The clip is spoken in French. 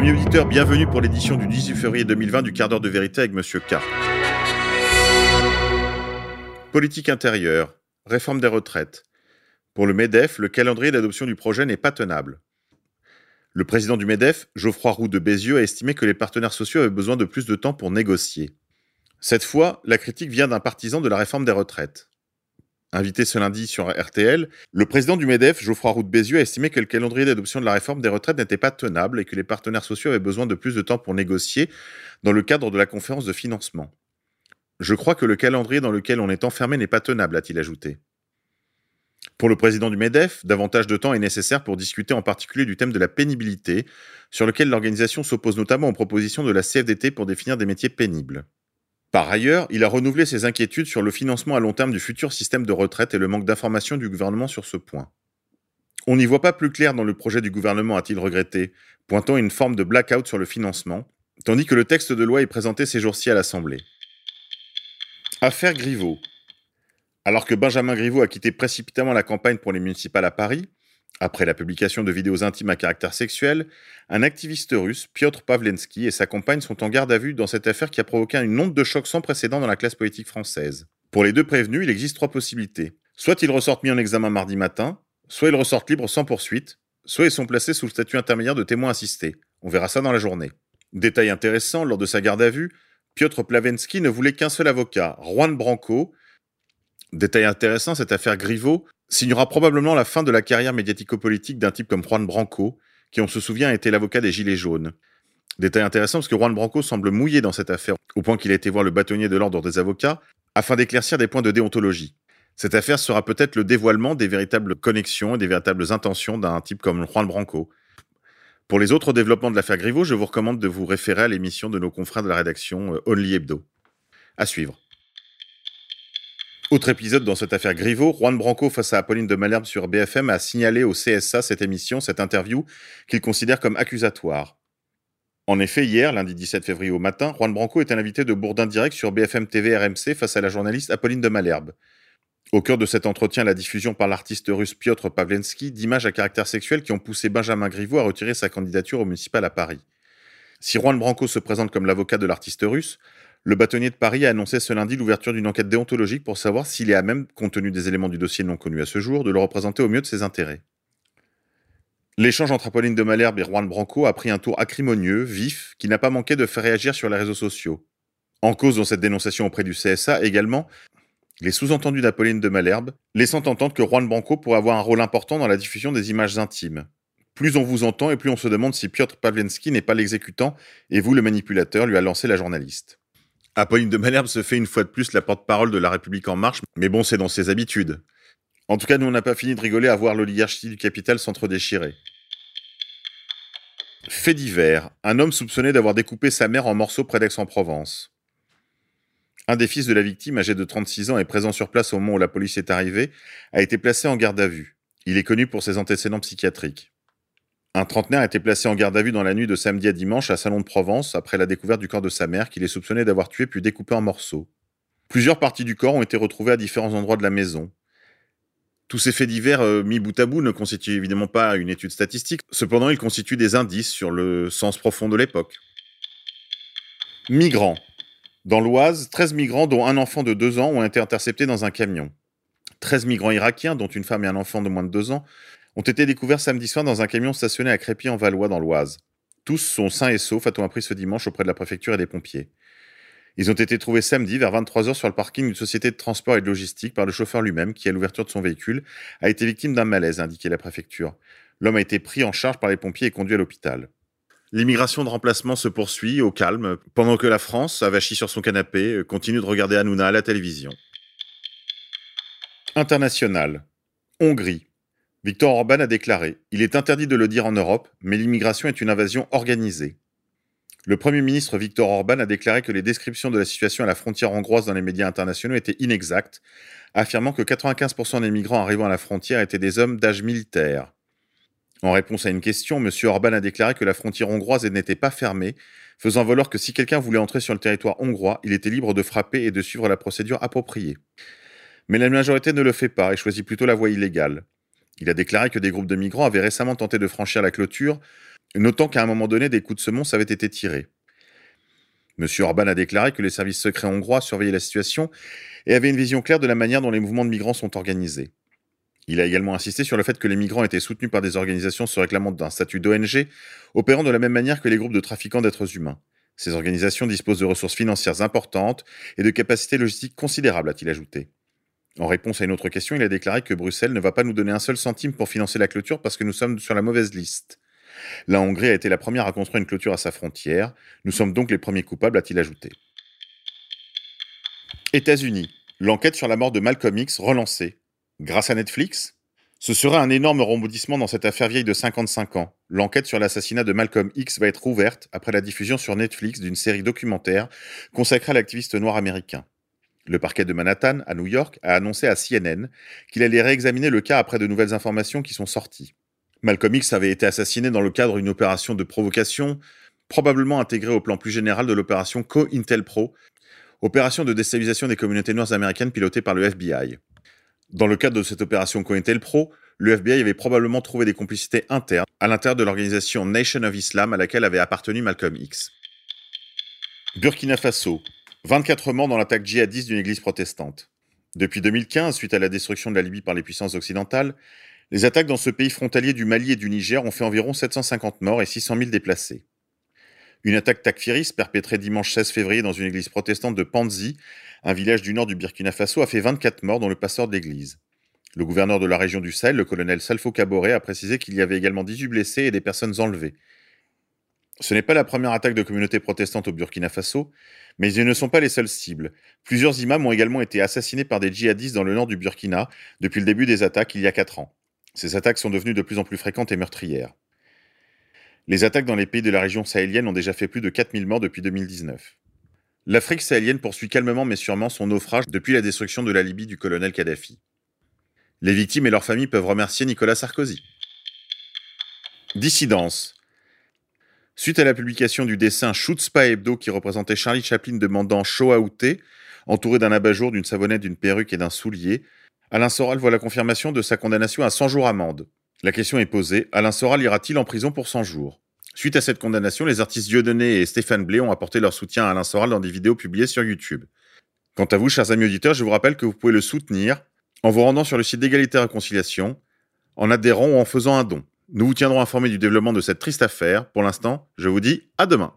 Bienvenue pour l'édition du 18 février 2020 du quart d'heure de vérité avec Monsieur K. Politique intérieure, réforme des retraites. Pour le MEDEF, le calendrier d'adoption du projet n'est pas tenable. Le président du MEDEF, Geoffroy Roux de Bézieux, a estimé que les partenaires sociaux avaient besoin de plus de temps pour négocier. Cette fois, la critique vient d'un partisan de la réforme des retraites. Invité ce lundi sur RTL, le président du MEDEF, Geoffroy Roux de Bézieux, a estimé que le calendrier d'adoption de la réforme des retraites n'était pas tenable et que les partenaires sociaux avaient besoin de plus de temps pour négocier dans le cadre de la conférence de financement. Je crois que le calendrier dans lequel on est enfermé n'est pas tenable, a-t-il ajouté. Pour le président du MEDEF, davantage de temps est nécessaire pour discuter en particulier du thème de la pénibilité, sur lequel l'organisation s'oppose notamment aux propositions de la CFDT pour définir des métiers pénibles. Par ailleurs, il a renouvelé ses inquiétudes sur le financement à long terme du futur système de retraite et le manque d'information du gouvernement sur ce point. On n'y voit pas plus clair dans le projet du gouvernement, a-t-il regretté, pointant une forme de blackout sur le financement, tandis que le texte de loi est présenté ces jours-ci à l'Assemblée. Affaire Griveaux. Alors que Benjamin Griveaux a quitté précipitamment la campagne pour les municipales à Paris, après la publication de vidéos intimes à caractère sexuel, un activiste russe, Piotr Pavlensky, et sa compagne sont en garde à vue dans cette affaire qui a provoqué une onde de choc sans précédent dans la classe politique française. Pour les deux prévenus, il existe trois possibilités. Soit ils ressortent mis en examen mardi matin, soit ils ressortent libres sans poursuite, soit ils sont placés sous le statut intermédiaire de témoin assisté. On verra ça dans la journée. Détail intéressant, lors de sa garde à vue, Piotr Plavensky ne voulait qu'un seul avocat, Juan Branco. Détail intéressant, cette affaire Griveaux signera probablement la fin de la carrière médiatico-politique d'un type comme Juan Branco, qui, on se souvient, était l'avocat des Gilets jaunes. Détail intéressant parce que Juan Branco semble mouillé dans cette affaire, au point qu'il a été voir le bâtonnier de l'ordre des avocats, afin d'éclaircir des points de déontologie. Cette affaire sera peut-être le dévoilement des véritables connexions et des véritables intentions d'un type comme Juan Branco. Pour les autres développements de l'affaire Griveaux, je vous recommande de vous référer à l'émission de nos confrères de la rédaction euh, Only Hebdo. À suivre. Autre épisode dans cette affaire Griveaux, Juan Branco face à Apolline de Malherbe sur BFM a signalé au CSA cette émission, cette interview, qu'il considère comme accusatoire. En effet, hier, lundi 17 février au matin, Juan Branco est un invité de Bourdin Direct sur BFM TV RMC face à la journaliste Apolline de Malherbe. Au cœur de cet entretien, la diffusion par l'artiste russe Piotr Pavlensky d'images à caractère sexuel qui ont poussé Benjamin Griveaux à retirer sa candidature au municipal à Paris. Si Juan Branco se présente comme l'avocat de l'artiste russe, le bâtonnier de Paris a annoncé ce lundi l'ouverture d'une enquête déontologique pour savoir s'il est à même, compte tenu des éléments du dossier non connus à ce jour, de le représenter au mieux de ses intérêts. L'échange entre Apolline de Malherbe et Juan Branco a pris un tour acrimonieux, vif, qui n'a pas manqué de faire réagir sur les réseaux sociaux. En cause dans cette dénonciation auprès du CSA également, les sous-entendus d'Apolline de Malherbe, laissant entendre que Juan Branco pourrait avoir un rôle important dans la diffusion des images intimes. Plus on vous entend et plus on se demande si Piotr Pavlensky n'est pas l'exécutant et vous le manipulateur, lui a lancé la journaliste. Apolline de Malherbe se fait une fois de plus la porte-parole de la République en marche, mais bon, c'est dans ses habitudes. En tout cas, nous, on n'a pas fini de rigoler à voir l'oligarchie du capital s'entre-déchirer. Fait divers. Un homme soupçonné d'avoir découpé sa mère en morceaux près d'Aix-en-Provence. Un des fils de la victime, âgé de 36 ans et présent sur place au moment où la police est arrivée, a été placé en garde à vue. Il est connu pour ses antécédents psychiatriques. Un trentenaire a été placé en garde à vue dans la nuit de samedi à dimanche à Salon de Provence après la découverte du corps de sa mère qu'il est soupçonné d'avoir tué puis découpé en morceaux. Plusieurs parties du corps ont été retrouvées à différents endroits de la maison. Tous ces faits divers euh, mis bout à bout ne constituent évidemment pas une étude statistique, cependant ils constituent des indices sur le sens profond de l'époque. Migrants. Dans l'Oise, 13 migrants dont un enfant de 2 ans ont été interceptés dans un camion. 13 migrants irakiens, dont une femme et un enfant de moins de 2 ans, ont été découverts samedi soir dans un camion stationné à Crépy en Valois dans l'Oise. Tous sont sains et saufs, a-t-on appris ce dimanche auprès de la préfecture et des pompiers. Ils ont été trouvés samedi vers 23h sur le parking d'une société de transport et de logistique par le chauffeur lui-même qui, à l'ouverture de son véhicule, a été victime d'un malaise, a indiqué la préfecture. L'homme a été pris en charge par les pompiers et conduit à l'hôpital. L'immigration de remplacement se poursuit au calme, pendant que la France, avachie sur son canapé, continue de regarder Hanouna à la télévision. International. Hongrie. Victor Orban a déclaré Il est interdit de le dire en Europe, mais l'immigration est une invasion organisée. Le Premier ministre Victor Orban a déclaré que les descriptions de la situation à la frontière hongroise dans les médias internationaux étaient inexactes, affirmant que 95% des migrants arrivant à la frontière étaient des hommes d'âge militaire. En réponse à une question, M. Orban a déclaré que la frontière hongroise n'était pas fermée, faisant valoir que si quelqu'un voulait entrer sur le territoire hongrois, il était libre de frapper et de suivre la procédure appropriée. Mais la majorité ne le fait pas et choisit plutôt la voie illégale. Il a déclaré que des groupes de migrants avaient récemment tenté de franchir la clôture notant qu'à un moment donné, des coups de semonce avaient été tirés. M. Orban a déclaré que les services secrets hongrois surveillaient la situation et avaient une vision claire de la manière dont les mouvements de migrants sont organisés. Il a également insisté sur le fait que les migrants étaient soutenus par des organisations se réclamant d'un statut d'ONG, opérant de la même manière que les groupes de trafiquants d'êtres humains. Ces organisations disposent de ressources financières importantes et de capacités logistiques considérables, a-t-il ajouté. En réponse à une autre question, il a déclaré que Bruxelles ne va pas nous donner un seul centime pour financer la clôture parce que nous sommes sur la mauvaise liste. La Hongrie a été la première à construire une clôture à sa frontière. Nous sommes donc les premiers coupables, a-t-il ajouté. États-Unis. L'enquête sur la mort de Malcolm X relancée. Grâce à Netflix Ce serait un énorme rebondissement dans cette affaire vieille de 55 ans. L'enquête sur l'assassinat de Malcolm X va être ouverte après la diffusion sur Netflix d'une série documentaire consacrée à l'activiste noir américain. Le parquet de Manhattan, à New York, a annoncé à CNN qu'il allait réexaminer le cas après de nouvelles informations qui sont sorties. Malcolm X avait été assassiné dans le cadre d'une opération de provocation, probablement intégrée au plan plus général de l'opération Co-Intel-Pro, opération de déstabilisation des communautés noires américaines pilotée par le FBI. Dans le cadre de cette opération Co-Intel-Pro, le FBI avait probablement trouvé des complicités internes à l'intérieur de l'organisation Nation of Islam à laquelle avait appartenu Malcolm X. Burkina Faso. 24 morts dans l'attaque djihadiste d'une église protestante. Depuis 2015, suite à la destruction de la Libye par les puissances occidentales, les attaques dans ce pays frontalier du Mali et du Niger ont fait environ 750 morts et 600 000 déplacés. Une attaque takfiriste perpétrée dimanche 16 février dans une église protestante de Panzi, un village du nord du Burkina Faso, a fait 24 morts dont le pasteur de l'église. Le gouverneur de la région du Sahel, le colonel Salfo Caboret, a précisé qu'il y avait également 18 blessés et des personnes enlevées. Ce n'est pas la première attaque de communauté protestante au Burkina Faso, mais ils ne sont pas les seules cibles. Plusieurs imams ont également été assassinés par des djihadistes dans le nord du Burkina depuis le début des attaques il y a 4 ans. Ces attaques sont devenues de plus en plus fréquentes et meurtrières. Les attaques dans les pays de la région sahélienne ont déjà fait plus de 4000 morts depuis 2019. L'Afrique sahélienne poursuit calmement mais sûrement son naufrage depuis la destruction de la Libye du colonel Kadhafi. Les victimes et leurs familles peuvent remercier Nicolas Sarkozy. Dissidence. Suite à la publication du dessin Schutzpa Hebdo qui représentait Charlie Chaplin demandant Shoah outé, entouré d'un abat-jour, d'une savonnette, d'une perruque et d'un soulier, Alain Soral voit la confirmation de sa condamnation à 100 jours amende. La question est posée, Alain Soral ira-t-il en prison pour 100 jours? Suite à cette condamnation, les artistes Dieudonné et Stéphane Blé ont apporté leur soutien à Alain Soral dans des vidéos publiées sur YouTube. Quant à vous, chers amis auditeurs, je vous rappelle que vous pouvez le soutenir en vous rendant sur le site d'égalité et réconciliation, en adhérant ou en faisant un don. Nous vous tiendrons informés du développement de cette triste affaire. Pour l'instant, je vous dis à demain.